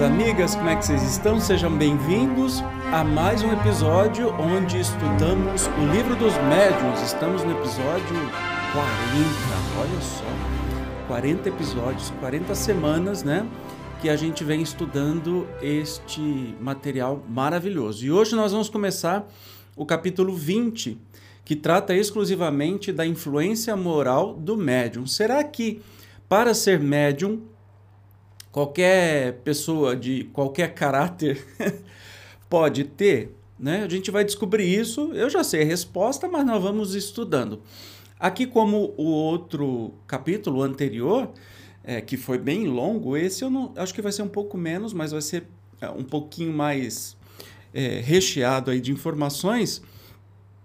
Amigas, como é que vocês estão? Sejam bem-vindos a mais um episódio onde estudamos o livro dos médiuns. Estamos no episódio 40, olha só, 40 episódios, 40 semanas, né? Que a gente vem estudando este material maravilhoso. E hoje nós vamos começar o capítulo 20, que trata exclusivamente da influência moral do médium. Será que para ser médium qualquer pessoa de qualquer caráter pode ter, né? A gente vai descobrir isso. Eu já sei a resposta, mas nós vamos estudando. Aqui, como o outro capítulo anterior, é, que foi bem longo, esse eu não acho que vai ser um pouco menos, mas vai ser é, um pouquinho mais é, recheado aí de informações.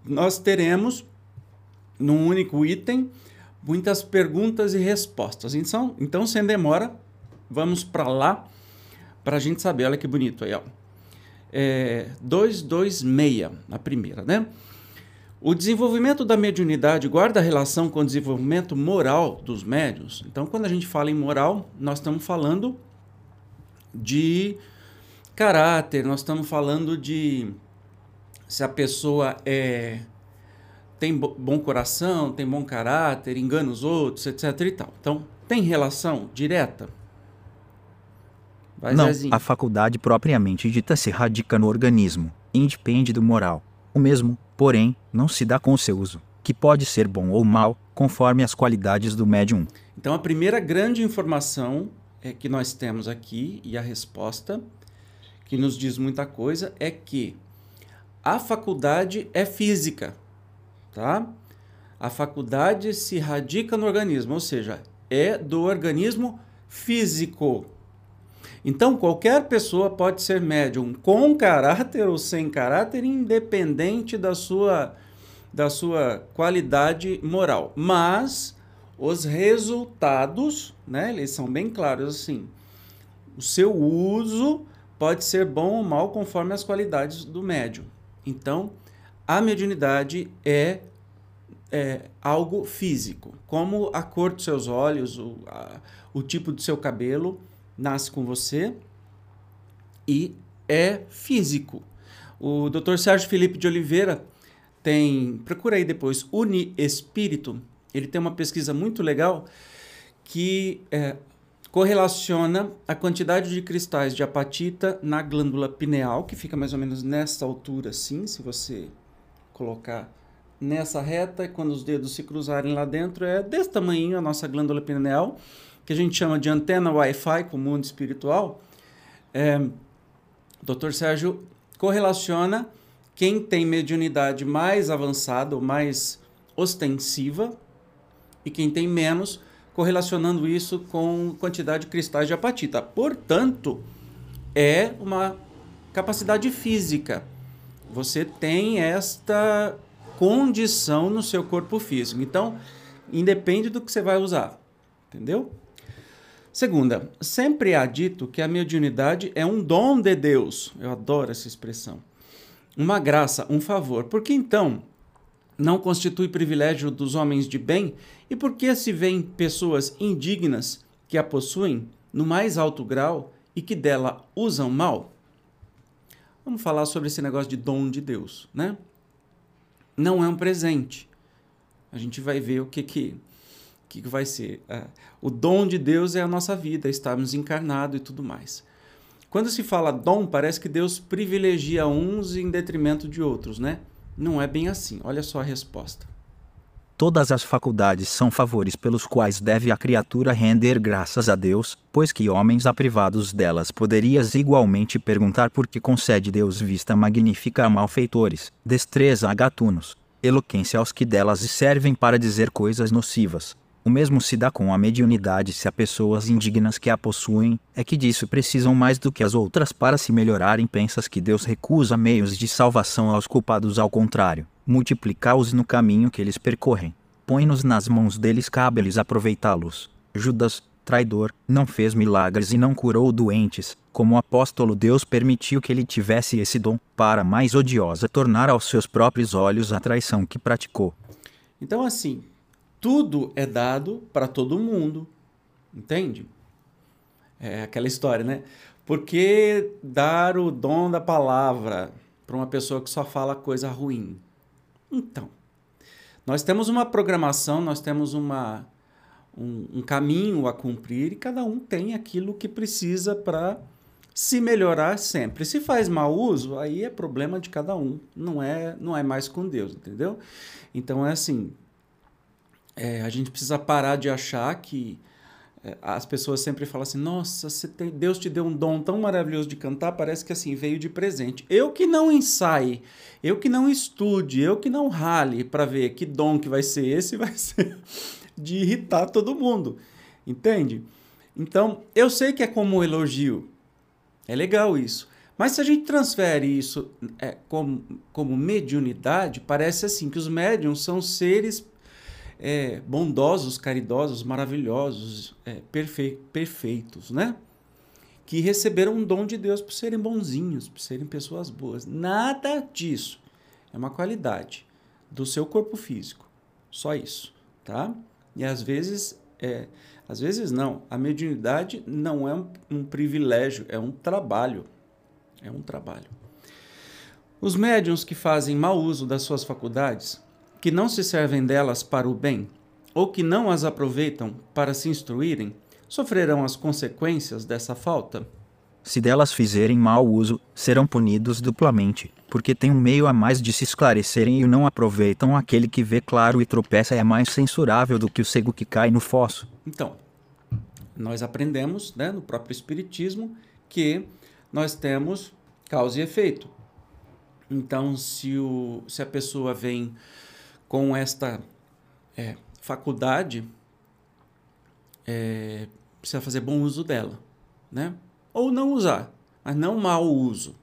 Nós teremos num único item muitas perguntas e respostas. Então, então sem demora, vamos para lá para a gente saber. Olha que bonito aí, ó. É, 226, a primeira, né? O desenvolvimento da mediunidade guarda relação com o desenvolvimento moral dos médios. Então, quando a gente fala em moral, nós estamos falando de caráter, nós estamos falando de se a pessoa é tem bom coração, tem bom caráter, engana os outros, etc e tal. Então, tem relação direta? Vai, Não, Zezinho. a faculdade propriamente dita se radica no organismo, independe do moral. O mesmo, porém, não se dá com o seu uso, que pode ser bom ou mal, conforme as qualidades do médium. Então, a primeira grande informação é que nós temos aqui, e a resposta, que nos diz muita coisa, é que a faculdade é física, tá? A faculdade se radica no organismo, ou seja, é do organismo físico. Então, qualquer pessoa pode ser médium com caráter ou sem caráter, independente da sua, da sua qualidade moral. Mas os resultados, né, eles são bem claros assim. O seu uso pode ser bom ou mal conforme as qualidades do médium. Então, a mediunidade é, é algo físico, como a cor dos seus olhos, o, a, o tipo do seu cabelo nasce com você e é físico. O Dr. Sérgio Felipe de Oliveira tem, procura aí depois, Uni Espírito. Ele tem uma pesquisa muito legal que é, correlaciona a quantidade de cristais de apatita na glândula pineal, que fica mais ou menos nessa altura assim, se você colocar nessa reta, e quando os dedos se cruzarem lá dentro, é desse tamanho a nossa glândula pineal que a gente chama de antena Wi-Fi com o mundo espiritual, é, o Dr. Sérgio correlaciona quem tem mediunidade mais avançada ou mais ostensiva e quem tem menos, correlacionando isso com quantidade de cristais de apatita. Portanto, é uma capacidade física. Você tem esta condição no seu corpo físico. Então, independe do que você vai usar. Entendeu? Segunda, sempre há dito que a mediunidade é um dom de Deus. Eu adoro essa expressão. Uma graça, um favor. Por que então não constitui privilégio dos homens de bem? E por que se veem pessoas indignas que a possuem no mais alto grau e que dela usam mal? Vamos falar sobre esse negócio de dom de Deus, né? Não é um presente. A gente vai ver o que que que, que vai ser? É, o dom de Deus é a nossa vida, estarmos encarnados e tudo mais. Quando se fala dom, parece que Deus privilegia uns em detrimento de outros, né? Não é bem assim. Olha só a resposta. Todas as faculdades são favores pelos quais deve a criatura render graças a Deus, pois que homens aprivados delas poderias igualmente perguntar por que concede Deus vista magnífica a malfeitores, destreza a gatunos, eloquência aos que delas servem para dizer coisas nocivas. O mesmo se dá com a mediunidade se há pessoas indignas que a possuem, é que disso precisam mais do que as outras para se melhorarem. Pensas que Deus recusa meios de salvação aos culpados, ao contrário, multiplicá-os no caminho que eles percorrem. Põe-nos nas mãos deles, cabe-lhes aproveitá-los. Judas, traidor, não fez milagres e não curou doentes, como apóstolo Deus permitiu que ele tivesse esse dom, para mais odiosa tornar aos seus próprios olhos a traição que praticou. Então, assim, tudo é dado para todo mundo, entende? É aquela história, né? Por que dar o dom da palavra para uma pessoa que só fala coisa ruim? Então, nós temos uma programação, nós temos uma, um, um caminho a cumprir e cada um tem aquilo que precisa para se melhorar sempre. Se faz mau uso, aí é problema de cada um, não é, não é mais com Deus, entendeu? Então é assim, é, a gente precisa parar de achar que é, as pessoas sempre falam assim: Nossa, tem, Deus te deu um dom tão maravilhoso de cantar, parece que assim veio de presente. Eu que não ensaie, eu que não estude, eu que não rale para ver que dom que vai ser esse, vai ser de irritar todo mundo, entende? Então, eu sei que é como um elogio, é legal isso. Mas se a gente transfere isso é, como, como mediunidade, parece assim que os médiums são seres é, bondosos, caridosos, maravilhosos, é, perfe perfeitos, né? Que receberam um dom de Deus por serem bonzinhos, por serem pessoas boas. Nada disso. É uma qualidade do seu corpo físico. Só isso, tá? E às vezes, é, às vezes não. A mediunidade não é um, um privilégio, é um trabalho. É um trabalho. Os médiums que fazem mau uso das suas faculdades que não se servem delas para o bem, ou que não as aproveitam para se instruírem, sofrerão as consequências dessa falta? Se delas fizerem mau uso, serão punidos duplamente, porque têm um meio a mais de se esclarecerem e não aproveitam. Aquele que vê claro e tropeça é mais censurável do que o cego que cai no fosso. Então, nós aprendemos né, no próprio Espiritismo que nós temos causa e efeito. Então, se, o, se a pessoa vem com esta é, faculdade, é, precisa fazer bom uso dela, né? Ou não usar, mas não mau uso.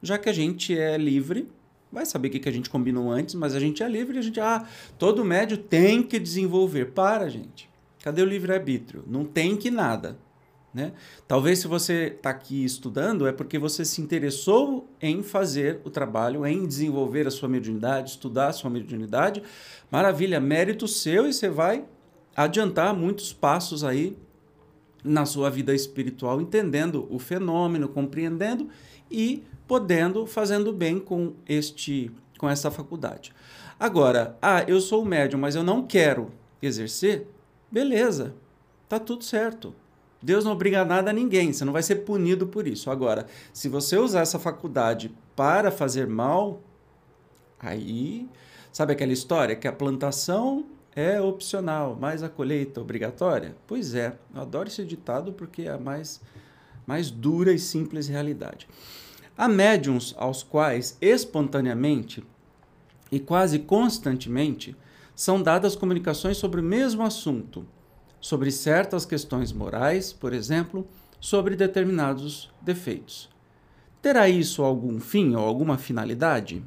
Já que a gente é livre, vai saber o que, que a gente combinou antes, mas a gente é livre e a gente, ah, todo médio tem que desenvolver. Para, gente. Cadê o livre-arbítrio? Não tem que nada. Né? Talvez se você está aqui estudando é porque você se interessou em fazer o trabalho, em desenvolver a sua mediunidade, estudar a sua mediunidade. Maravilha, mérito seu e você vai adiantar muitos passos aí na sua vida espiritual, entendendo o fenômeno, compreendendo e podendo, fazendo bem com este com essa faculdade. Agora, ah, eu sou médium, mas eu não quero exercer, beleza, tá tudo certo Deus não obriga nada a ninguém, você não vai ser punido por isso. Agora, se você usar essa faculdade para fazer mal, aí. Sabe aquela história que a plantação é opcional, mas a colheita obrigatória? Pois é, eu adoro esse ditado porque é a mais, mais dura e simples realidade. Há médiums aos quais, espontaneamente e quase constantemente, são dadas comunicações sobre o mesmo assunto sobre certas questões morais, por exemplo, sobre determinados defeitos. Terá isso algum fim ou alguma finalidade?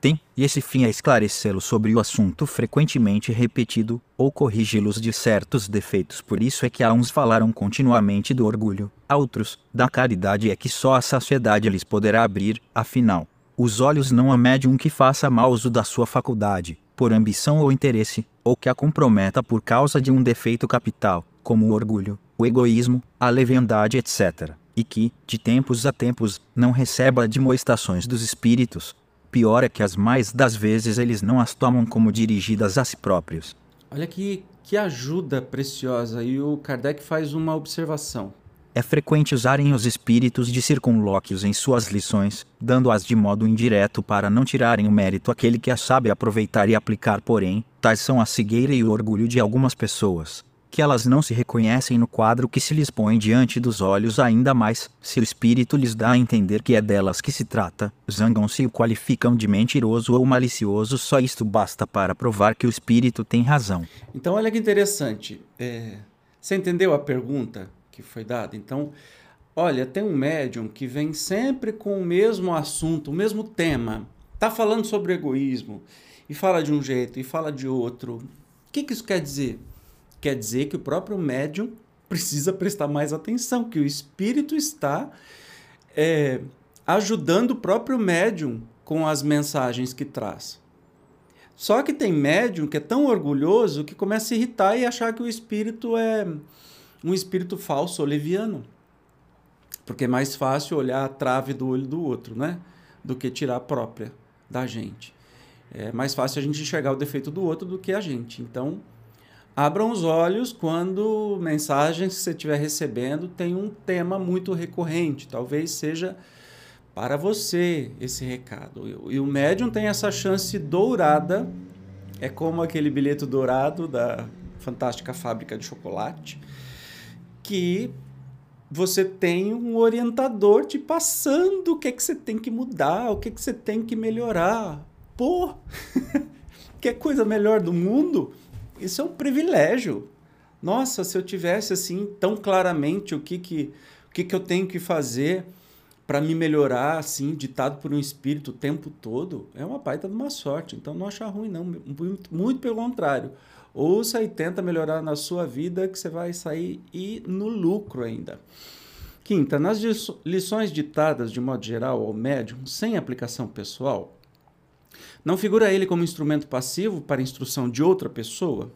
Tem, e esse fim é esclarecê-los sobre o assunto frequentemente repetido, ou corrigi-los de certos defeitos. Por isso é que a uns falaram continuamente do orgulho, a outros, da caridade é que só a saciedade lhes poderá abrir, afinal, os olhos não há médium que faça mau uso da sua faculdade, por ambição ou interesse, ou que a comprometa por causa de um defeito capital, como o orgulho, o egoísmo, a leviandade, etc., e que, de tempos a tempos, não receba admoestações dos espíritos. Pior é que as mais das vezes eles não as tomam como dirigidas a si próprios. Olha que, que ajuda preciosa, e o Kardec faz uma observação. É frequente usarem os espíritos de circunlóquios em suas lições, dando-as de modo indireto para não tirarem o mérito àquele que as sabe aproveitar e aplicar, porém, tais são a cegueira e o orgulho de algumas pessoas, que elas não se reconhecem no quadro que se lhes põe diante dos olhos, ainda mais se o espírito lhes dá a entender que é delas que se trata, zangam-se e o qualificam de mentiroso ou malicioso, só isto basta para provar que o espírito tem razão. Então, olha que interessante. É... Você entendeu a pergunta que foi dada? Então, olha, tem um médium que vem sempre com o mesmo assunto, o mesmo tema. Tá falando sobre egoísmo e fala de um jeito e fala de outro. O que, que isso quer dizer? Quer dizer que o próprio médium precisa prestar mais atenção, que o espírito está é, ajudando o próprio médium com as mensagens que traz. Só que tem médium que é tão orgulhoso que começa a irritar e achar que o espírito é um espírito falso, oleviano. Porque é mais fácil olhar a trave do olho do outro, né? Do que tirar a própria da gente. É mais fácil a gente enxergar o defeito do outro do que a gente. Então, abram os olhos quando mensagens que você estiver recebendo tem um tema muito recorrente. Talvez seja para você esse recado. E o médium tem essa chance dourada, é como aquele bilhete dourado da fantástica fábrica de chocolate, que você tem um orientador te passando o que, é que você tem que mudar, o que, é que você tem que melhorar. Pô, que coisa melhor do mundo? Isso é um privilégio. Nossa, se eu tivesse assim tão claramente o que, que, o que, que eu tenho que fazer para me melhorar, assim, ditado por um espírito o tempo todo, é uma baita de uma sorte. Então não achar ruim, não. Muito, muito pelo contrário. Ouça e tenta melhorar na sua vida que você vai sair e no lucro ainda. Quinta, nas lições ditadas de modo geral ao médium, sem aplicação pessoal, não figura ele como instrumento passivo para instrução de outra pessoa?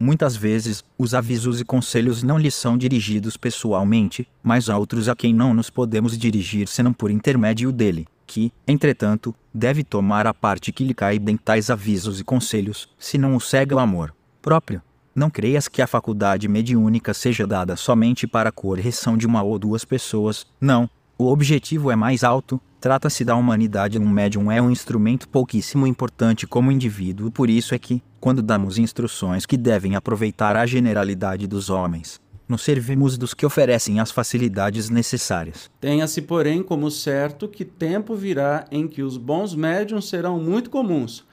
Muitas vezes, os avisos e conselhos não lhes são dirigidos pessoalmente, mas a outros a quem não nos podemos dirigir senão por intermédio dele, que, entretanto, deve tomar a parte que lhe caiba em tais avisos e conselhos, se não o cega o amor próprio. Não creias que a faculdade mediúnica seja dada somente para a correção de uma ou duas pessoas, não. O objetivo é mais alto, Trata-se da humanidade. Um médium é um instrumento pouquíssimo importante como indivíduo, por isso é que, quando damos instruções que devem aproveitar a generalidade dos homens, nos servimos dos que oferecem as facilidades necessárias. Tenha-se, porém, como certo que tempo virá em que os bons médiums serão muito comuns,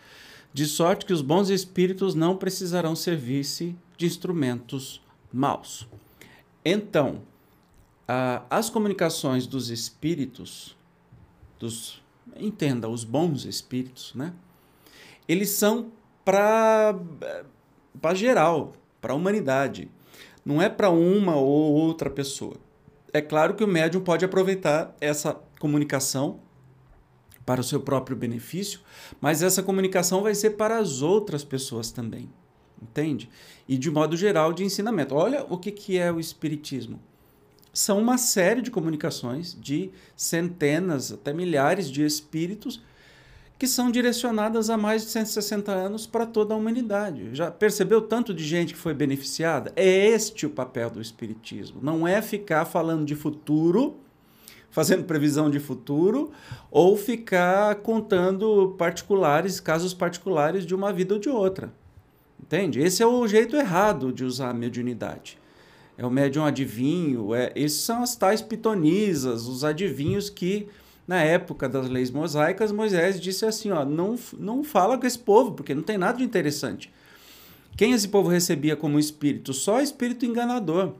de sorte que os bons espíritos não precisarão servir-se de instrumentos maus. Então, as comunicações dos espíritos dos entenda, os bons espíritos, né? Eles são para para geral, para a humanidade. Não é para uma ou outra pessoa. É claro que o médium pode aproveitar essa comunicação para o seu próprio benefício, mas essa comunicação vai ser para as outras pessoas também. Entende? E de modo geral de ensinamento. Olha o que, que é o Espiritismo são uma série de comunicações de centenas, até milhares de espíritos que são direcionadas há mais de 160 anos para toda a humanidade. Já percebeu tanto de gente que foi beneficiada? É este o papel do espiritismo. Não é ficar falando de futuro, fazendo previsão de futuro, ou ficar contando particulares, casos particulares de uma vida ou de outra. Entende? Esse é o jeito errado de usar a mediunidade é o médium adivinho, é, esses são as tais pitonisas, os adivinhos que, na época das leis mosaicas, Moisés disse assim: ó, não, não fala com esse povo, porque não tem nada de interessante. Quem esse povo recebia como espírito? Só espírito enganador.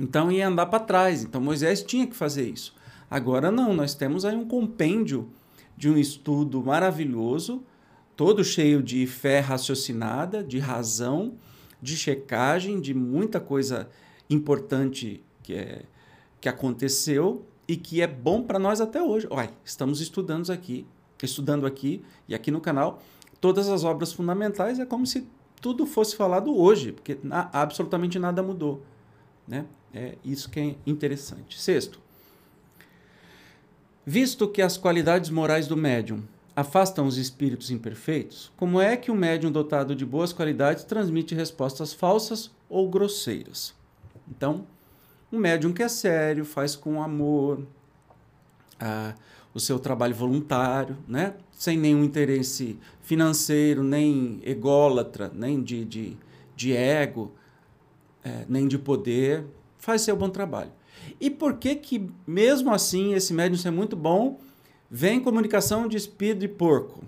Então ia andar para trás. Então Moisés tinha que fazer isso. Agora não, nós temos aí um compêndio de um estudo maravilhoso, todo cheio de fé raciocinada, de razão, de checagem, de muita coisa importante que, é, que aconteceu e que é bom para nós até hoje. Olha, estamos estudando aqui, estudando aqui e aqui no canal todas as obras fundamentais. É como se tudo fosse falado hoje, porque na, absolutamente nada mudou. Né? É isso que é interessante. Sexto, visto que as qualidades morais do médium afastam os espíritos imperfeitos, como é que um médium dotado de boas qualidades transmite respostas falsas ou grosseiras? Então, um médium que é sério, faz com amor, a, o seu trabalho voluntário, né? sem nenhum interesse financeiro, nem ególatra, nem de, de, de ego, é, nem de poder, faz seu bom trabalho. E por que que, mesmo assim, esse médium é muito bom, vem comunicação de espírito de porco?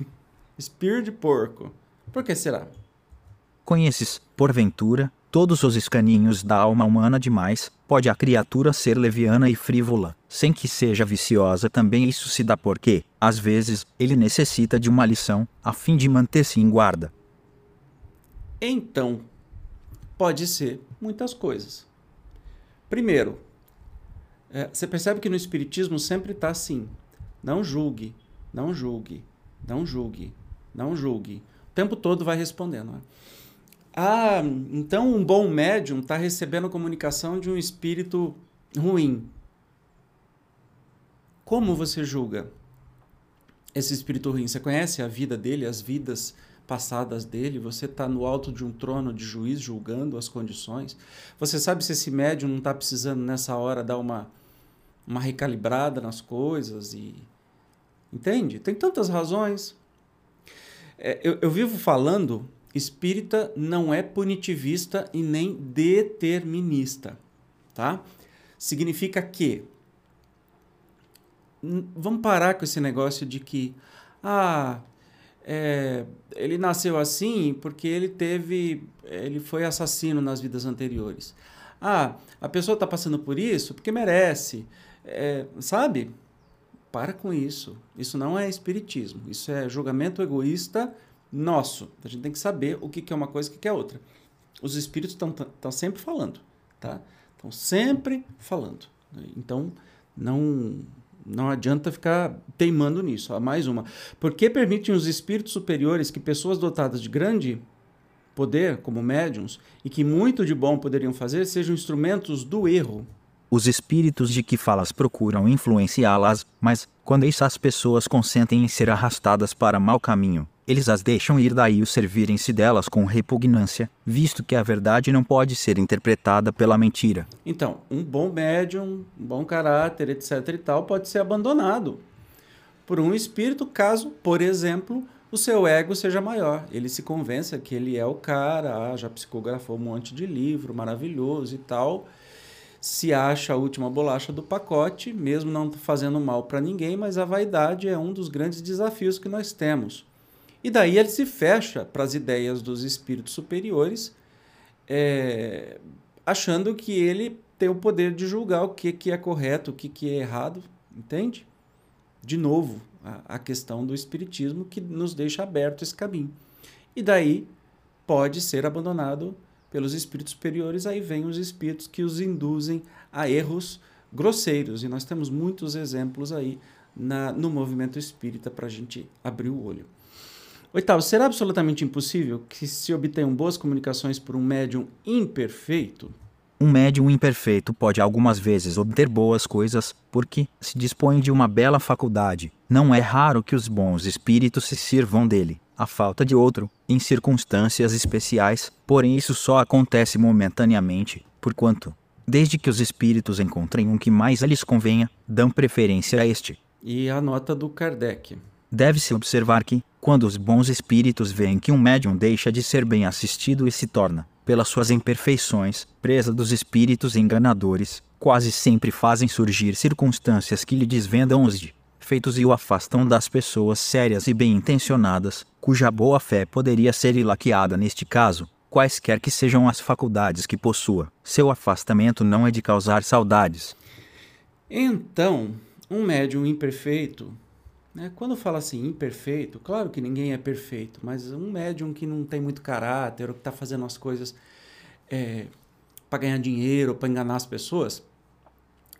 espírito de porco. Por que será? Conheces, porventura, todos os escaninhos da alma humana demais, pode a criatura ser leviana e frívola, sem que seja viciosa também isso se dá porque, às vezes, ele necessita de uma lição, a fim de manter-se em guarda. Então, pode ser muitas coisas. Primeiro, é, você percebe que no Espiritismo sempre está assim: não julgue, não julgue, não julgue, não julgue. O tempo todo vai respondendo. Né? Ah, então um bom médium está recebendo comunicação de um espírito ruim. Como você julga esse espírito ruim? Você conhece a vida dele, as vidas passadas dele? Você está no alto de um trono de juiz julgando as condições? Você sabe se esse médium não está precisando nessa hora dar uma, uma recalibrada nas coisas? e Entende? Tem tantas razões. É, eu, eu vivo falando espírita não é punitivista e nem determinista, tá? Significa que vamos parar com esse negócio de que ah, é, ele nasceu assim porque ele teve, ele foi assassino nas vidas anteriores. Ah, a pessoa está passando por isso porque merece, é, sabe? Para com isso. Isso não é espiritismo. Isso é julgamento egoísta nosso. A gente tem que saber o que é uma coisa e o que é outra. Os espíritos estão sempre falando, tá? Estão sempre falando. Então, não não adianta ficar teimando nisso. Ó, mais uma. Por que permitem os espíritos superiores que pessoas dotadas de grande poder, como médiums, e que muito de bom poderiam fazer, sejam instrumentos do erro? Os espíritos de que falas procuram influenciá-las, mas, quando essas pessoas consentem em ser arrastadas para mau caminho, eles as deixam ir daí o servirem-se delas com repugnância, visto que a verdade não pode ser interpretada pela mentira. Então, um bom médium, um bom caráter, etc e tal, pode ser abandonado por um espírito caso, por exemplo, o seu ego seja maior. Ele se convença que ele é o cara, ah, já psicografou um monte de livro maravilhoso e tal. Se acha a última bolacha do pacote, mesmo não fazendo mal para ninguém, mas a vaidade é um dos grandes desafios que nós temos. E daí ele se fecha para as ideias dos espíritos superiores, é, achando que ele tem o poder de julgar o que, que é correto, o que, que é errado, entende? De novo, a, a questão do espiritismo que nos deixa aberto esse caminho. E daí pode ser abandonado pelos espíritos superiores, aí vem os espíritos que os induzem a erros grosseiros. E nós temos muitos exemplos aí na, no movimento espírita para a gente abrir o olho. Oitavo, será absolutamente impossível que se obtenham boas comunicações por um médium imperfeito? Um médium imperfeito pode algumas vezes obter boas coisas, porque se dispõe de uma bela faculdade. Não é raro que os bons espíritos se sirvam dele, a falta de outro, em circunstâncias especiais, porém isso só acontece momentaneamente, porquanto, desde que os espíritos encontrem um que mais lhes convenha, dão preferência a este. E a nota do Kardec. Deve-se observar que, quando os bons espíritos veem que um médium deixa de ser bem assistido e se torna, pelas suas imperfeições, presa dos espíritos enganadores, quase sempre fazem surgir circunstâncias que lhe desvendam os de feitos e o afastam das pessoas sérias e bem intencionadas, cuja boa fé poderia ser ilaqueada neste caso, quaisquer que sejam as faculdades que possua. Seu afastamento não é de causar saudades. Então, um médium imperfeito né? Quando fala assim, imperfeito, claro que ninguém é perfeito, mas um médium que não tem muito caráter, ou que está fazendo as coisas é, para ganhar dinheiro, para enganar as pessoas,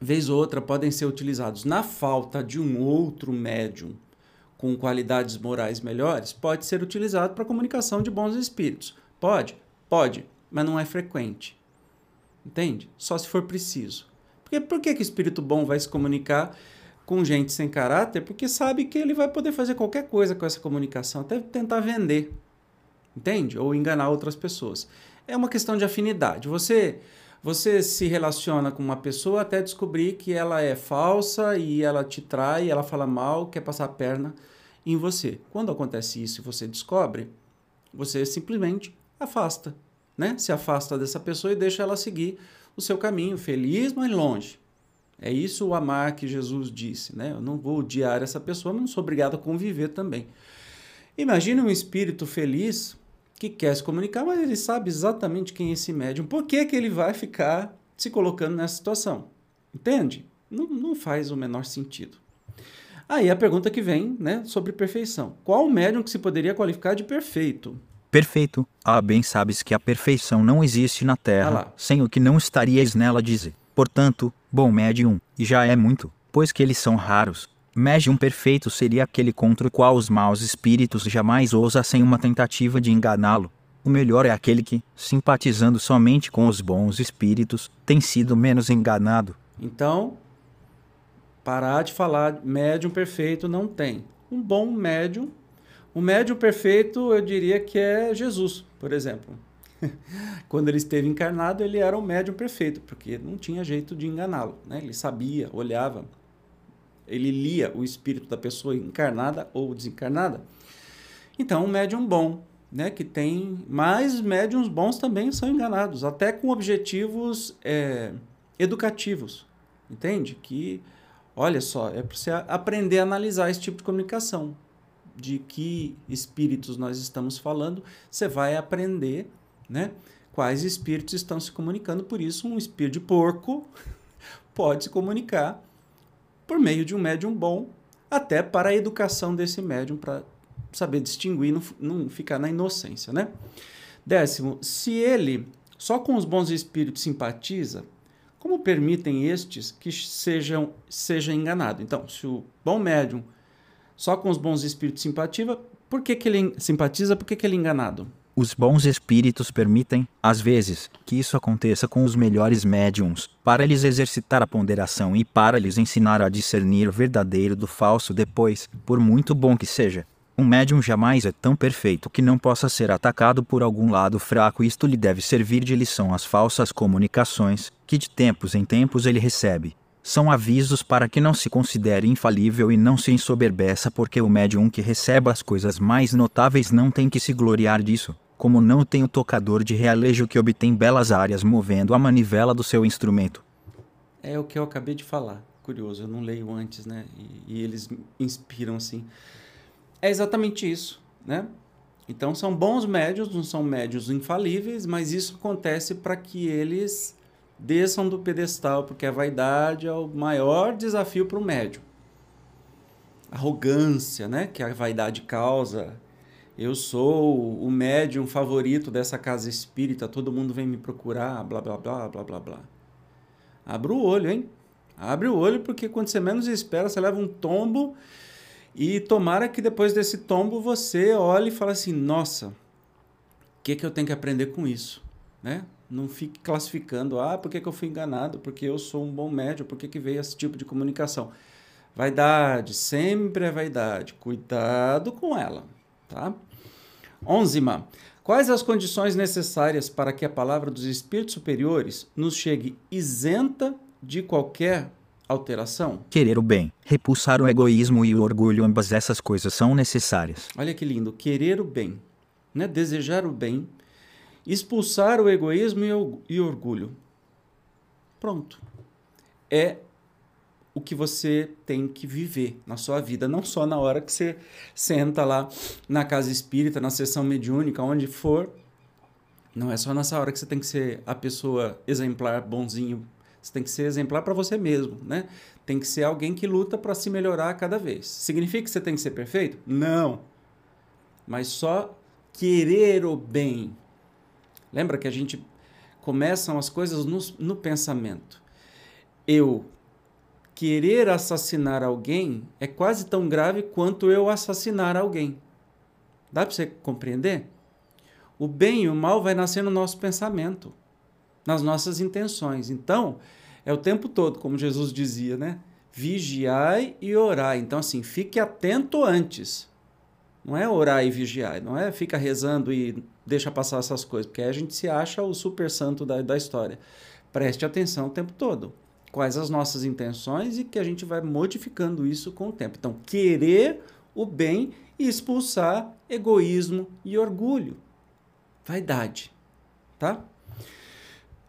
vez ou outra podem ser utilizados. Na falta de um outro médium com qualidades morais melhores, pode ser utilizado para comunicação de bons espíritos. Pode? Pode, mas não é frequente. Entende? Só se for preciso. Porque por que, que espírito bom vai se comunicar com gente sem caráter, porque sabe que ele vai poder fazer qualquer coisa com essa comunicação, até tentar vender, entende? Ou enganar outras pessoas. É uma questão de afinidade. Você Você se relaciona com uma pessoa até descobrir que ela é falsa e ela te trai, ela fala mal, quer passar a perna em você. Quando acontece isso e você descobre, você simplesmente afasta, né? Se afasta dessa pessoa e deixa ela seguir o seu caminho, feliz, mas longe. É isso o amar que Jesus disse, né? Eu não vou odiar essa pessoa, mas não sou obrigado a conviver também. Imagine um espírito feliz que quer se comunicar, mas ele sabe exatamente quem é esse médium. Por que, que ele vai ficar se colocando nessa situação? Entende? Não, não faz o menor sentido. Aí a pergunta que vem, né, sobre perfeição. Qual médium que se poderia qualificar de perfeito? Perfeito. Ah, bem sabes que a perfeição não existe na Terra, Ah sem o que não estarias nela, diz. Portanto, bom médium, e já é muito, pois que eles são raros. Médium perfeito seria aquele contra o qual os maus espíritos jamais ousassem uma tentativa de enganá-lo. O melhor é aquele que, simpatizando somente com os bons espíritos, tem sido menos enganado. Então, parar de falar médium perfeito não tem. Um bom médium, o médium perfeito eu diria que é Jesus, por exemplo. Quando ele esteve encarnado, ele era um médium perfeito, porque não tinha jeito de enganá-lo. Né? Ele sabia, olhava, ele lia o espírito da pessoa encarnada ou desencarnada. Então, um médium bom, né, que tem mais médiums bons também são enganados, até com objetivos é, educativos, entende? Que, olha só, é para você aprender a analisar esse tipo de comunicação, de que espíritos nós estamos falando, você vai aprender, né, quais espíritos estão se comunicando. Por isso, um espírito de porco pode se comunicar por meio de um médium bom, até para a educação desse médium, para saber distinguir, não, não ficar na inocência, né? Décimo, se ele só com os bons espíritos simpatiza, como permitem estes que sejam seja enganado? Então, se o bom médium só com os bons espíritos simpatiza, por que, que ele simpatiza? Por que, que ele é enganado? Os bons espíritos permitem, às vezes, que isso aconteça com os melhores médiums, para lhes exercitar a ponderação e para lhes ensinar a discernir o verdadeiro do falso depois, por muito bom que seja. Um médium jamais é tão perfeito que não possa ser atacado por algum lado fraco, e isto lhe deve servir de lição às falsas comunicações, que de tempos em tempos ele recebe. São avisos para que não se considere infalível e não se ensoberbeça, porque o médium que receba as coisas mais notáveis não tem que se gloriar disso, como não tem o tocador de realejo que obtém belas áreas movendo a manivela do seu instrumento. É o que eu acabei de falar. Curioso, eu não leio antes, né? E, e eles inspiram assim. É exatamente isso, né? Então são bons médios, não são médios infalíveis, mas isso acontece para que eles desçam do pedestal, porque a vaidade é o maior desafio para o médium. Arrogância, né? Que a vaidade causa. Eu sou o médium favorito dessa casa espírita, todo mundo vem me procurar, blá blá blá blá blá blá. Abra o olho, hein? Abre o olho, porque quando você menos espera, você leva um tombo. E tomara que depois desse tombo você olhe e fale assim: nossa, o que, que eu tenho que aprender com isso? Né? Não fique classificando, ah, por que, que eu fui enganado? Porque eu sou um bom médium, por que, que veio esse tipo de comunicação? Vaidade, sempre é vaidade. Cuidado com ela, tá? Onzima. Quais as condições necessárias para que a palavra dos espíritos superiores nos chegue isenta de qualquer alteração? Querer o bem, repulsar o egoísmo e o orgulho, ambas essas coisas são necessárias. Olha que lindo, querer o bem, né? desejar o bem, expulsar o egoísmo e o e orgulho. Pronto. É o que você tem que viver na sua vida, não só na hora que você senta lá na casa espírita, na sessão mediúnica, onde for. Não é só nessa hora que você tem que ser a pessoa exemplar, bonzinho. Você tem que ser exemplar para você mesmo, né? Tem que ser alguém que luta para se melhorar cada vez. Significa que você tem que ser perfeito? Não. Mas só querer o bem. Lembra que a gente começam as coisas no, no pensamento. Eu querer assassinar alguém é quase tão grave quanto eu assassinar alguém. Dá para você compreender? O bem e o mal vai nascer no nosso pensamento, nas nossas intenções. Então, é o tempo todo, como Jesus dizia, né? Vigiai e orai. Então, assim, fique atento antes. Não é orar e vigiar, não é fica rezando e deixa passar essas coisas, porque aí a gente se acha o super santo da, da história. Preste atenção o tempo todo. Quais as nossas intenções e que a gente vai modificando isso com o tempo. Então, querer o bem e expulsar egoísmo e orgulho. Vaidade, tá?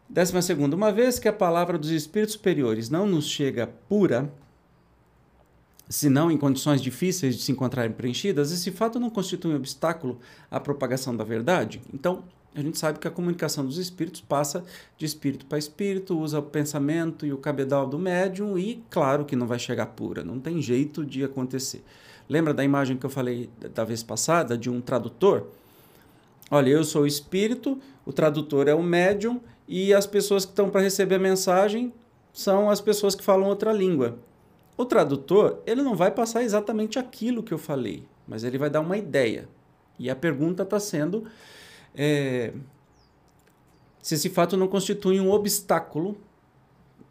Décima segunda, uma vez que a palavra dos espíritos superiores não nos chega pura, senão em condições difíceis de se encontrarem preenchidas, esse fato não constitui um obstáculo à propagação da verdade. Então, a gente sabe que a comunicação dos espíritos passa de espírito para espírito, usa o pensamento e o cabedal do médium e, claro, que não vai chegar pura, não tem jeito de acontecer. Lembra da imagem que eu falei da vez passada de um tradutor? Olha, eu sou o espírito, o tradutor é o médium e as pessoas que estão para receber a mensagem são as pessoas que falam outra língua. O tradutor, ele não vai passar exatamente aquilo que eu falei, mas ele vai dar uma ideia. E a pergunta está sendo é, se esse fato não constitui um obstáculo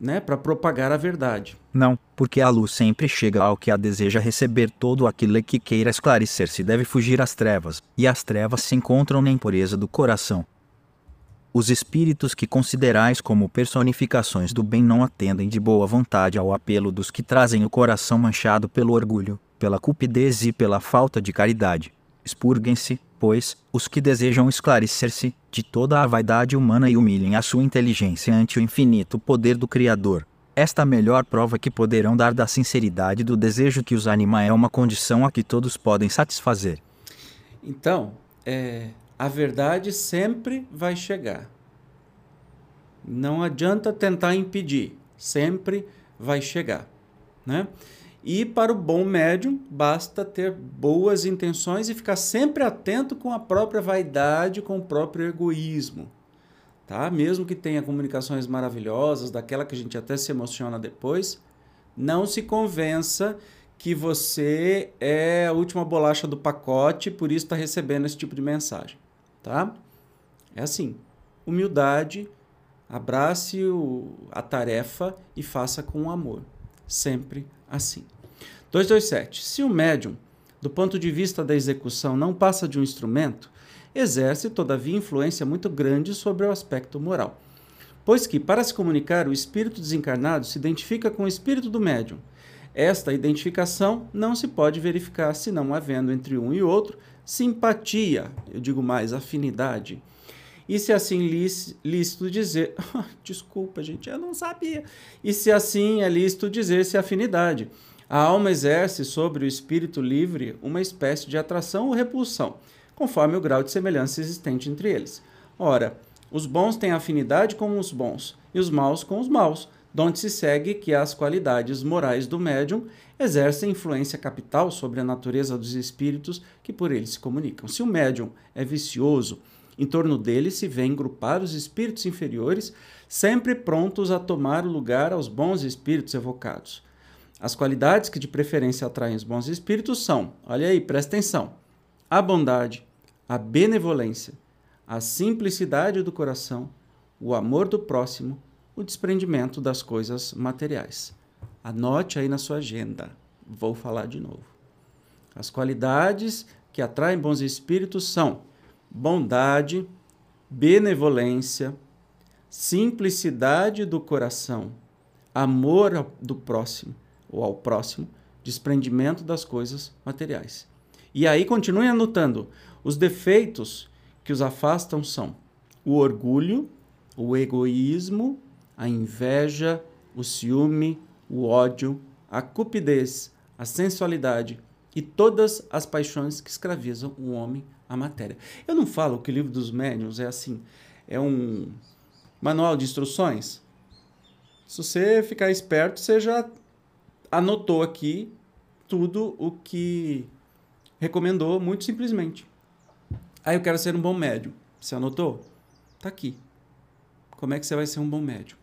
né, para propagar a verdade. Não, porque a luz sempre chega ao que a deseja receber todo aquilo que queira esclarecer-se deve fugir às trevas, e as trevas se encontram na impureza do coração. Os espíritos que considerais como personificações do bem não atendem de boa vontade ao apelo dos que trazem o coração manchado pelo orgulho, pela cupidez e pela falta de caridade. Expurguem-se, pois, os que desejam esclarecer-se de toda a vaidade humana e humilhem a sua inteligência ante o infinito poder do Criador. Esta a melhor prova que poderão dar da sinceridade do desejo que os anima é uma condição a que todos podem satisfazer. Então, é, a verdade sempre vai chegar. Não adianta tentar impedir, sempre vai chegar, né? E para o bom médium, basta ter boas intenções e ficar sempre atento com a própria vaidade, com o próprio egoísmo. Tá? Mesmo que tenha comunicações maravilhosas, daquela que a gente até se emociona depois, não se convença que você é a última bolacha do pacote, por isso está recebendo esse tipo de mensagem tá? É assim, humildade, abrace o, a tarefa e faça com amor. Sempre assim. 227. Se o médium, do ponto de vista da execução, não passa de um instrumento, exerce, todavia, influência muito grande sobre o aspecto moral. Pois que, para se comunicar, o espírito desencarnado se identifica com o espírito do médium. Esta identificação não se pode verificar senão havendo entre um e outro simpatia, eu digo mais, afinidade. E se assim lícito dizer, desculpa, gente, eu não sabia. E se assim é lícito dizer se afinidade. A alma exerce sobre o espírito livre uma espécie de atração ou repulsão, conforme o grau de semelhança existente entre eles. Ora, os bons têm afinidade com os bons e os maus com os maus, donde se segue que as qualidades morais do médium exercem influência capital sobre a natureza dos espíritos que por ele se comunicam. Se o médium é vicioso, em torno dele se vêem grupar os espíritos inferiores, sempre prontos a tomar lugar aos bons espíritos evocados. As qualidades que de preferência atraem os bons espíritos são, olha aí, presta atenção, a bondade, a benevolência, a simplicidade do coração, o amor do próximo, o desprendimento das coisas materiais. Anote aí na sua agenda. Vou falar de novo. As qualidades que atraem bons espíritos são bondade, benevolência, simplicidade do coração, amor do próximo ou ao próximo, desprendimento das coisas materiais. E aí continue anotando. Os defeitos que os afastam são o orgulho, o egoísmo, a inveja, o ciúme, o ódio, a cupidez, a sensualidade e todas as paixões que escravizam o homem à matéria. Eu não falo que o livro dos médiuns é assim, é um manual de instruções. Se você ficar esperto, você já anotou aqui tudo o que recomendou muito simplesmente. Ah, eu quero ser um bom médium. Você anotou? Tá aqui. Como é que você vai ser um bom médium?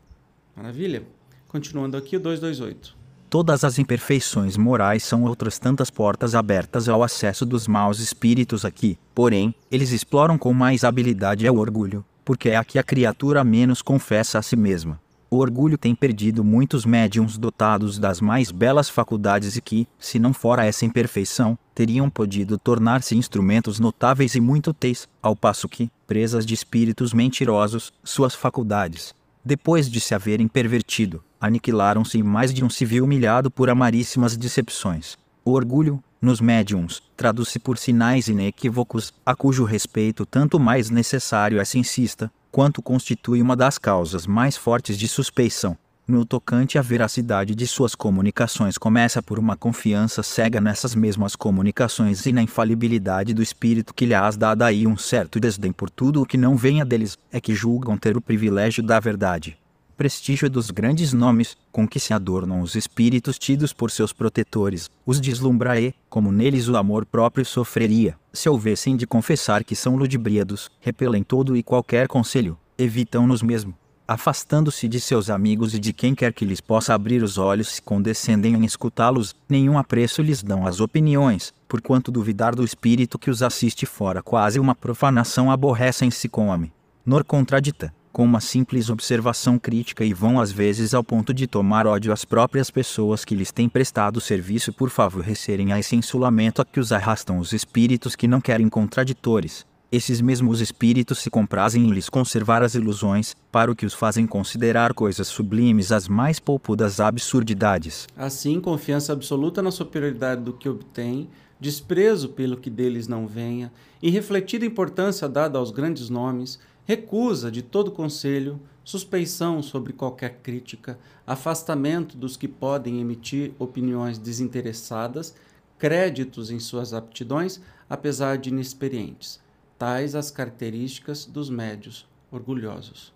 Maravilha? Continuando aqui, o 228. Todas as imperfeições morais são outras tantas portas abertas ao acesso dos maus espíritos aqui, porém, eles exploram com mais habilidade o orgulho, porque é aqui a criatura menos confessa a si mesma. O orgulho tem perdido muitos médiums dotados das mais belas faculdades e que, se não fora essa imperfeição, teriam podido tornar-se instrumentos notáveis e muito úteis, ao passo que, presas de espíritos mentirosos, suas faculdades, Depois de se haverem pervertido, aniquilaram-se mais de um civil humilhado por amaríssimas decepções. O orgulho, nos médiums, traduz-se por sinais inequívocos, a cujo respeito tanto mais necessário é se insista, quanto constitui uma das causas mais fortes de suspeição. No tocante à veracidade de suas comunicações, começa por uma confiança cega nessas mesmas comunicações e na infalibilidade do espírito que lhe has dado aí um certo desdém por tudo o que não venha deles, é que julgam ter o privilégio da verdade prestígio dos grandes nomes com que se adornam os espíritos tidos por seus protetores, os deslumbra como neles o amor próprio sofreria, se houvessem de confessar que são ludibriados, repelem todo e qualquer conselho, evitam-nos mesmo. Afastando-se de seus amigos e de quem quer que lhes possa abrir os olhos se condescendem em escutá-los, nenhum apreço lhes dão as opiniões, porquanto duvidar do espírito que os assiste fora quase uma profanação aborrecem-se com homem. Nor contradita, com uma simples observação crítica e vão às vezes ao ponto de tomar ódio às próprias pessoas que lhes têm prestado serviço por favorecerem a esse insulamento a que os arrastam os espíritos que não querem contraditores. Esses mesmos espíritos se comprazem em lhes conservar as ilusões, para o que os fazem considerar coisas sublimes as mais poupudas absurdidades. Assim, confiança absoluta na superioridade do que obtém, desprezo pelo que deles não venha, irrefletida importância dada aos grandes nomes, recusa de todo conselho, suspeição sobre qualquer crítica, afastamento dos que podem emitir opiniões desinteressadas, créditos em suas aptidões, apesar de inexperientes. Tais as características dos médios orgulhosos.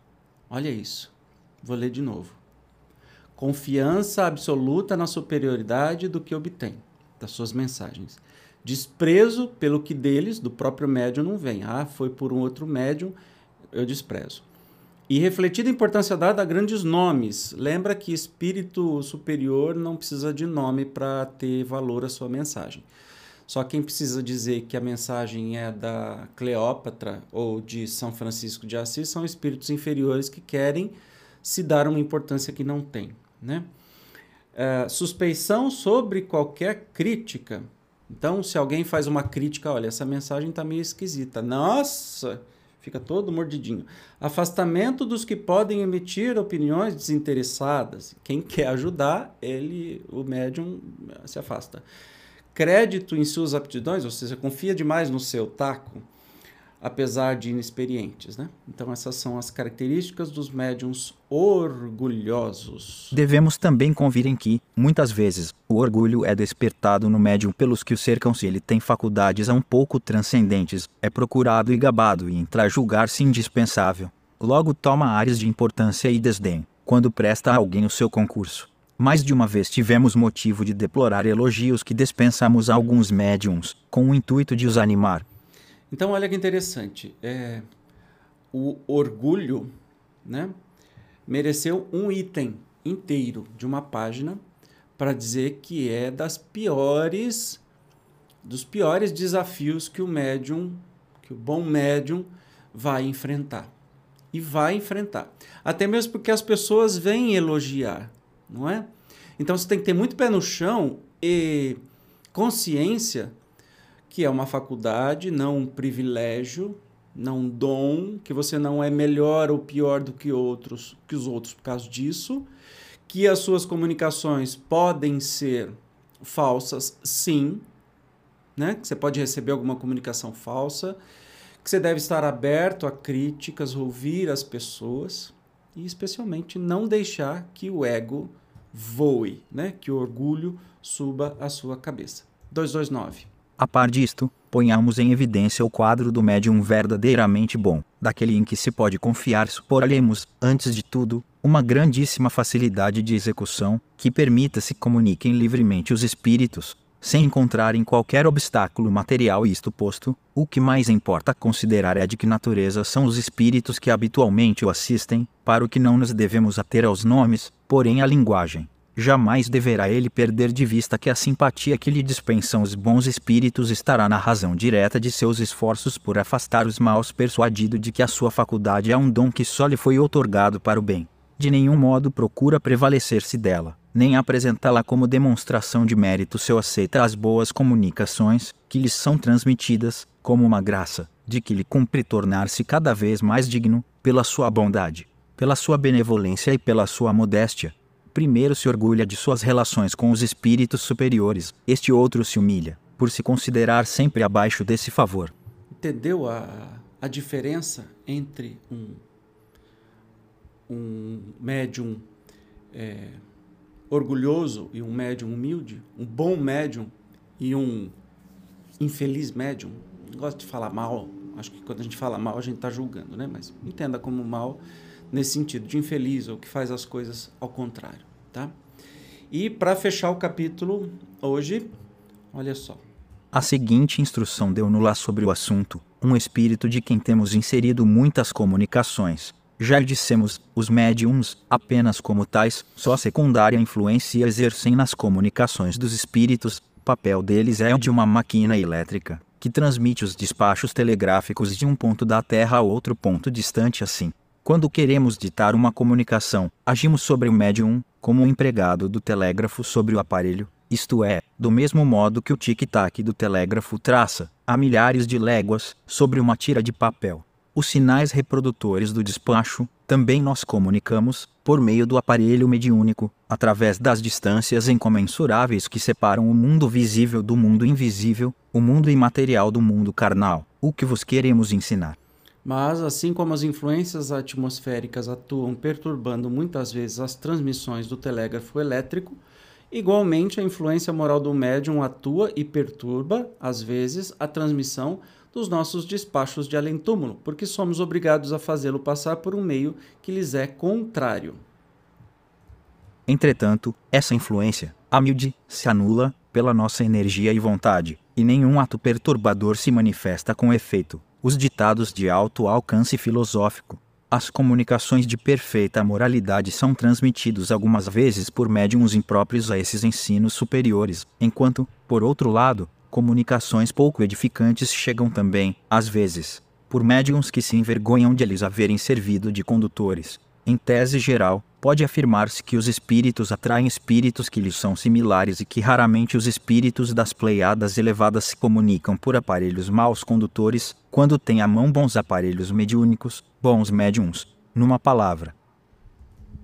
Olha isso. Vou ler de novo. Confiança absoluta na superioridade do que obtém, das suas mensagens. Desprezo pelo que deles, do próprio médium, não vem. Ah, foi por um outro médium eu desprezo. E refletida a importância dada a grandes nomes. Lembra que espírito superior não precisa de nome para ter valor a sua mensagem. Só quem precisa dizer que a mensagem é da Cleópatra ou de São Francisco de Assis são espíritos inferiores que querem se dar uma importância que não tem. Né? É, suspeição sobre qualquer crítica. Então, se alguém faz uma crítica, olha, essa mensagem está meio esquisita. Nossa! Fica todo mordidinho. Afastamento dos que podem emitir opiniões desinteressadas. Quem quer ajudar, ele, o médium, se afasta. Crédito em suas aptidões, ou seja, confia demais no seu taco apesar de inexperientes. Né? Então, essas são as características dos médiums orgulhosos. Devemos também convir em que, muitas vezes, o orgulho é despertado no médium pelos que o cercam se ele tem faculdades um pouco transcendentes, é procurado e gabado e entra a julgar-se indispensável. Logo toma áreas de importância e desdém, quando presta a alguém o seu concurso. Mais de uma vez tivemos motivo de deplorar elogios que dispensamos a alguns médiums, com o intuito de os animar, então, olha que interessante. É, o orgulho né, mereceu um item inteiro de uma página para dizer que é das piores dos piores desafios que o médium, que o bom médium vai enfrentar. E vai enfrentar. Até mesmo porque as pessoas vêm elogiar, não é? Então você tem que ter muito pé no chão e consciência que é uma faculdade, não um privilégio, não um dom, que você não é melhor ou pior do que outros, que os outros por causa disso, que as suas comunicações podem ser falsas, sim, né? Que você pode receber alguma comunicação falsa, que você deve estar aberto a críticas, ouvir as pessoas e especialmente não deixar que o ego voe, né? Que o orgulho suba a sua cabeça. 229. A par disto, ponhamos em evidência o quadro do médium verdadeiramente bom, daquele em que se pode confiar. Suporemos, antes de tudo, uma grandíssima facilidade de execução, que permita se comuniquem livremente os espíritos, sem encontrarem qualquer obstáculo material. Isto posto, o que mais importa considerar é de que natureza são os espíritos que habitualmente o assistem, para o que não nos devemos ater aos nomes, porém à linguagem jamais deverá ele perder de vista que a simpatia que lhe dispensam os bons espíritos estará na razão direta de seus esforços por afastar os maus, persuadido de que a sua faculdade é um dom que só lhe foi otorgado para o bem. De nenhum modo procura prevalecer-se dela, nem apresentá-la como demonstração de mérito seu aceita as boas comunicações que lhes são transmitidas, como uma graça, de que lhe cumpre tornar-se cada vez mais digno, pela sua bondade pela sua benevolência e pela sua modéstia. Primeiro se orgulha de suas relações com os espíritos superiores, este outro se humilha, por se considerar sempre abaixo desse favor. Entendeu a, a diferença entre um, um médium é, orgulhoso e um médium humilde? Um bom médium e um infeliz médium? Não gosto de falar mal, acho que quando a gente fala mal a gente está julgando, né? Mas entenda como mal nesse sentido de infeliz ou que faz as coisas ao contrário, tá? E para fechar o capítulo hoje, olha só. A seguinte instrução deu-no lá sobre o assunto, um espírito de quem temos inserido muitas comunicações. Já dissemos, os médiums, apenas como tais, só secundária influência exercem nas comunicações dos espíritos, o papel deles é o de uma máquina elétrica, que transmite os despachos telegráficos de um ponto da Terra a outro ponto distante assim. Quando queremos ditar uma comunicação, agimos sobre o médium, como o empregado do telégrafo sobre o aparelho, isto é, do mesmo modo que o tic-tac do telégrafo traça, a milhares de léguas, sobre uma tira de papel. Os sinais reprodutores do despacho, também nós comunicamos, por meio do aparelho mediúnico, através das distâncias incomensuráveis que separam o mundo visível do mundo invisível, o mundo imaterial do mundo carnal, o que vos queremos ensinar. Mas, assim como as influências atmosféricas atuam perturbando muitas vezes as transmissões do telégrafo elétrico, igualmente a influência moral do médium atua e perturba, às vezes, a transmissão dos nossos despachos de além-túmulo, porque somos obrigados a fazê-lo passar por um meio que lhes é contrário. Entretanto, essa influência, a miúde, se anula pela nossa energia e vontade, e nenhum ato perturbador se manifesta com efeito os ditados de alto alcance filosófico. As comunicações de perfeita moralidade são transmitidos algumas vezes por médiums impróprios a esses ensinos superiores, enquanto, por outro lado, comunicações pouco edificantes chegam também, às vezes, por médiums que se envergonham de eles haverem servido de condutores. Em tese geral, pode afirmar-se que os espíritos atraem espíritos que lhes são similares e que raramente os espíritos das pleiadas elevadas se comunicam por aparelhos maus condutores, quando têm à mão bons aparelhos mediúnicos, bons médiums. Numa palavra,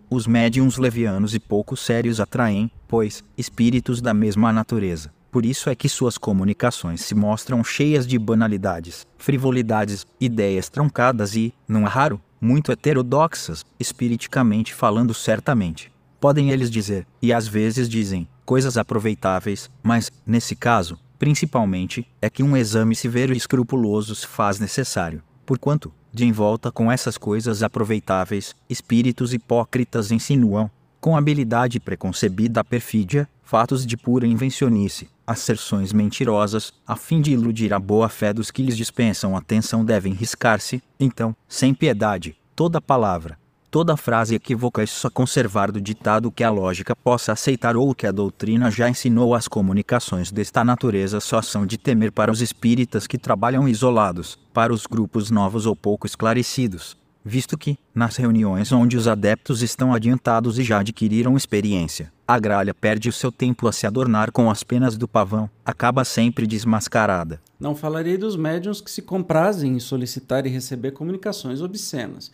os médiums levianos e pouco sérios atraem, pois, espíritos da mesma natureza. Por isso é que suas comunicações se mostram cheias de banalidades, frivolidades, ideias truncadas e, não é raro, muito heterodoxas, espiriticamente falando certamente. Podem eles dizer, e às vezes dizem, coisas aproveitáveis, mas, nesse caso, principalmente, é que um exame severo e escrupuloso se faz necessário. Porquanto, de envolta com essas coisas aproveitáveis, espíritos hipócritas insinuam, com habilidade preconcebida a perfídia, fatos de pura invencionice, asserções mentirosas, a fim de iludir a boa fé dos que lhes dispensam atenção devem riscar-se, então, sem piedade, toda palavra, toda frase equívoca é só conservar do ditado que a lógica possa aceitar ou que a doutrina já ensinou. As comunicações desta natureza só são de temer para os espíritas que trabalham isolados, para os grupos novos ou pouco esclarecidos, visto que, nas reuniões onde os adeptos estão adiantados e já adquiriram experiência, a gralha perde o seu tempo a se adornar com as penas do pavão, acaba sempre desmascarada. Não falarei dos médiuns que se comprazem em solicitar e receber comunicações obscenas.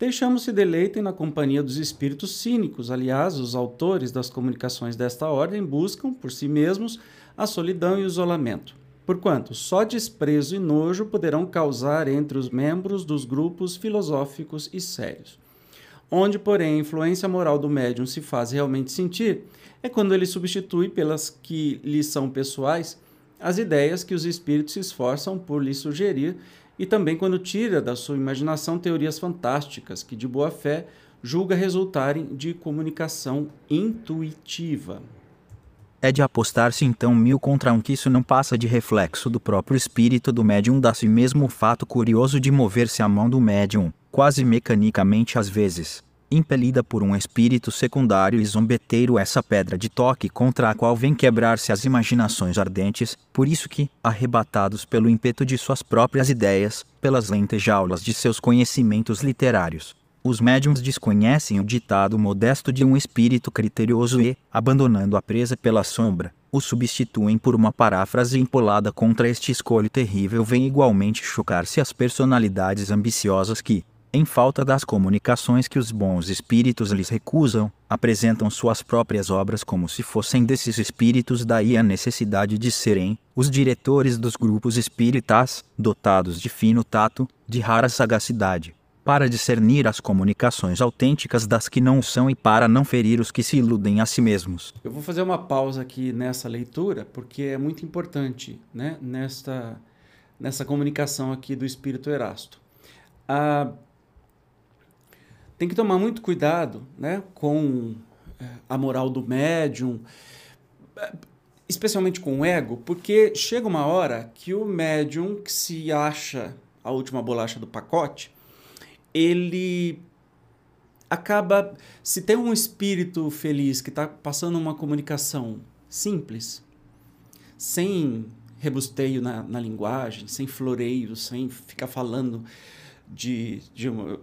Deixamos-se deleitem na companhia dos espíritos cínicos. Aliás, os autores das comunicações desta ordem buscam, por si mesmos, a solidão e o isolamento porquanto só desprezo e nojo poderão causar entre os membros dos grupos filosóficos e sérios. Onde, porém, a influência moral do médium se faz realmente sentir é quando ele substitui pelas que lhe são pessoais as ideias que os espíritos se esforçam por lhe sugerir e também quando tira da sua imaginação teorias fantásticas que, de boa fé, julga resultarem de comunicação intuitiva. É de apostar-se então mil contra um que isso não passa de reflexo do próprio espírito do médium dá-se mesmo o fato curioso de mover-se a mão do médium, quase mecanicamente às vezes, impelida por um espírito secundário e zombeteiro essa pedra de toque contra a qual vem quebrar-se as imaginações ardentes, por isso que, arrebatados pelo ímpeto de suas próprias ideias, pelas lentejaulas de seus conhecimentos literários, os médiums desconhecem o ditado modesto de um espírito criterioso e, abandonando a presa pela sombra, o substituem por uma paráfrase empolada contra este escolho terrível. Vem igualmente chocar-se as personalidades ambiciosas que, em falta das comunicações que os bons espíritos lhes recusam, apresentam suas próprias obras como se fossem desses espíritos, daí a necessidade de serem os diretores dos grupos espíritas, dotados de fino tato, de rara sagacidade, para discernir as comunicações autênticas das que não são e para não ferir os que se iludem a si mesmos. Eu vou fazer uma pausa aqui nessa leitura, porque é muito importante né, nesta, nessa comunicação aqui do Espírito Erasto. Ah, tem que tomar muito cuidado né, com é, a moral do médium, é, especialmente com o ego, porque chega uma hora que o médium que se acha a última bolacha do pacote, ele acaba. Se tem um espírito feliz que está passando uma comunicação simples, sem rebusteio na, na linguagem, sem floreio, sem ficar falando de, de um,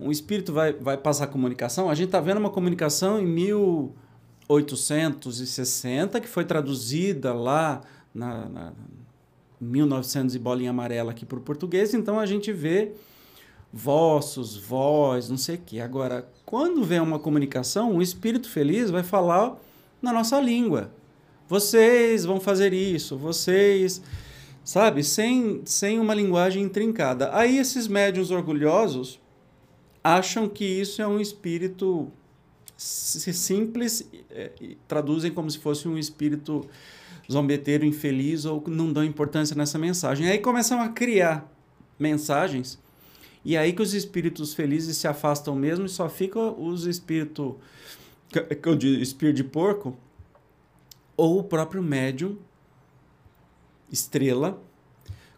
um, espírito vai, vai passar comunicação. A gente está vendo uma comunicação em 1860 que foi traduzida lá na, na 1900 e bolinha amarela aqui para o português. Então a gente vê vossos, vós, não sei o quê. Agora, quando vem uma comunicação, um espírito feliz vai falar na nossa língua. Vocês vão fazer isso, vocês sabe? Sem, sem uma linguagem intrincada. Aí esses médiuns orgulhosos acham que isso é um espírito simples, é, traduzem como se fosse um espírito zombeteiro, infeliz ou não dão importância nessa mensagem. Aí começam a criar mensagens e aí que os espíritos felizes se afastam mesmo e só ficam os espíritos espírito de porco ou o próprio médium estrela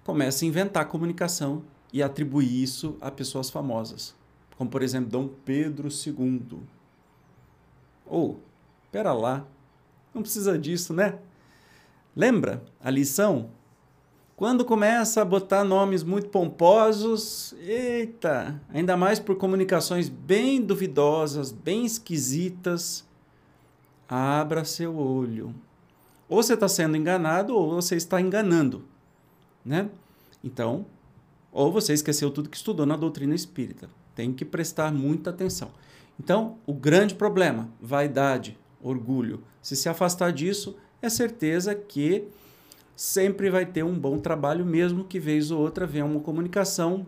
começa a inventar comunicação e atribuir isso a pessoas famosas, como por exemplo Dom Pedro II. Ou, oh, pera lá, não precisa disso, né? Lembra a lição? Quando começa a botar nomes muito pomposos, eita, ainda mais por comunicações bem duvidosas, bem esquisitas, abra seu olho. Ou você está sendo enganado ou você está enganando. Né? Então, ou você esqueceu tudo que estudou na doutrina espírita. Tem que prestar muita atenção. Então, o grande problema, vaidade, orgulho. Se se afastar disso, é certeza que sempre vai ter um bom trabalho, mesmo que vez ou outra venha uma comunicação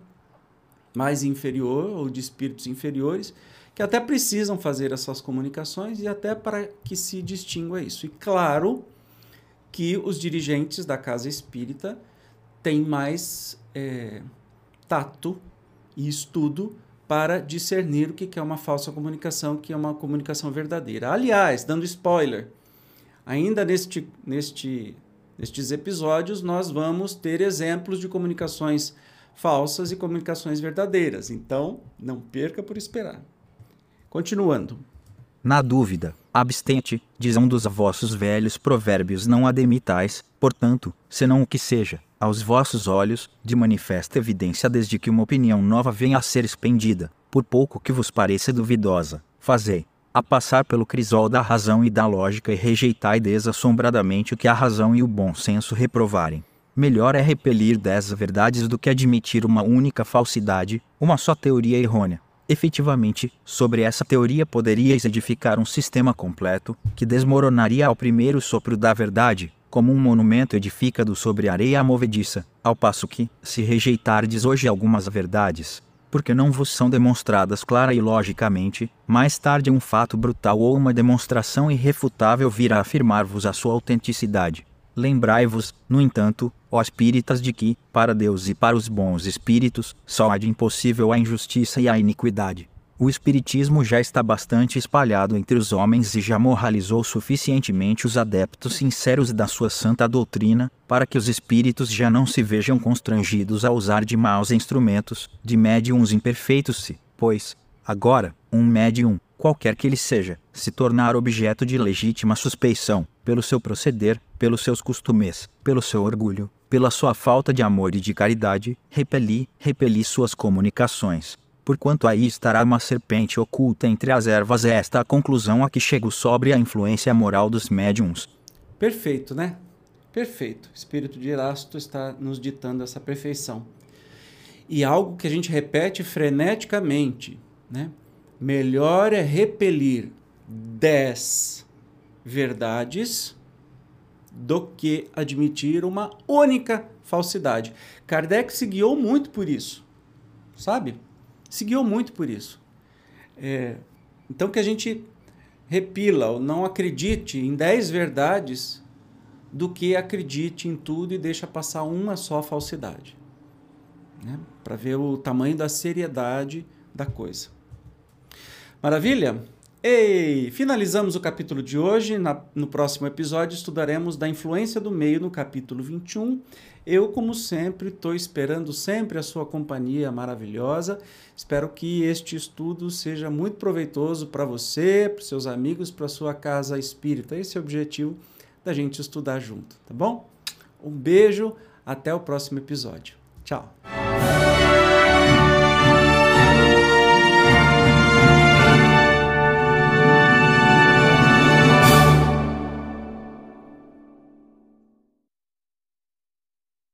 mais inferior ou de espíritos inferiores, que até precisam fazer essas comunicações e até para que se distingua isso. E claro, que os dirigentes da casa espírita têm mais é, tato e estudo para discernir o que é uma falsa comunicação, o que é uma comunicação verdadeira. Aliás, dando spoiler, ainda neste, neste, nestes episódios nós vamos ter exemplos de comunicações falsas e comunicações verdadeiras. Então, não perca por esperar. Continuando. Na dúvida, abstente, diz um dos vossos velhos provérbios não ademitais, portanto, senão o que seja, aos vossos olhos, de manifesta evidência desde que uma opinião nova venha a ser expendida, por pouco que vos pareça duvidosa, fazei, a passar pelo crisol da razão e da lógica e rejeitai desassombradamente o que a razão e o bom senso reprovarem. Melhor é repelir dez verdades do que admitir uma única falsidade, uma só teoria errônea. Efetivamente, sobre essa teoria poderíeis edificar um sistema completo, que desmoronaria ao primeiro sopro da verdade, como um monumento edificado sobre areia movediça, ao passo que, se rejeitardes hoje algumas verdades, porque não vos são demonstradas clara e logicamente, mais tarde um fato brutal ou uma demonstração irrefutável virá afirmar-vos a sua autenticidade. Lembrai-vos, no entanto, ó espíritas, de que, para Deus e para os bons espíritos, só há de impossível a injustiça e a iniquidade. O espiritismo já está bastante espalhado entre os homens e já moralizou suficientemente os adeptos sinceros da sua santa doutrina, para que os espíritos já não se vejam constrangidos a usar de maus instrumentos, de médiums imperfeitos se, pois, agora, um médium, qualquer que ele seja, se tornar objeto de legítima suspeição, pelo seu proceder, pelos seus costumes, pelo seu orgulho, pela sua falta de amor e de caridade, repeli, repeli suas comunicações. Porquanto aí estará uma serpente oculta entre as ervas, é esta a conclusão a que chego sobre a influência moral dos médiums. Perfeito, né? Perfeito. O espírito de Erasto está nos ditando essa perfeição. E algo que a gente repete freneticamente, né? Melhor é repelir dez verdades do que admitir uma única falsidade. Kardec se guiou muito por isso, sabe? Se guiou muito por isso. É, então que a gente repila ou não acredite em dez verdades do que acredite em tudo e deixa passar uma só falsidade. Né? Para ver o tamanho da seriedade da coisa. Maravilha? Ei, finalizamos o capítulo de hoje. Na, no próximo episódio estudaremos da influência do meio no capítulo 21. Eu, como sempre, estou esperando sempre a sua companhia maravilhosa. Espero que este estudo seja muito proveitoso para você, para seus amigos, para sua casa espírita. Esse é o objetivo da gente estudar junto, tá bom? Um beijo, até o próximo episódio. Tchau.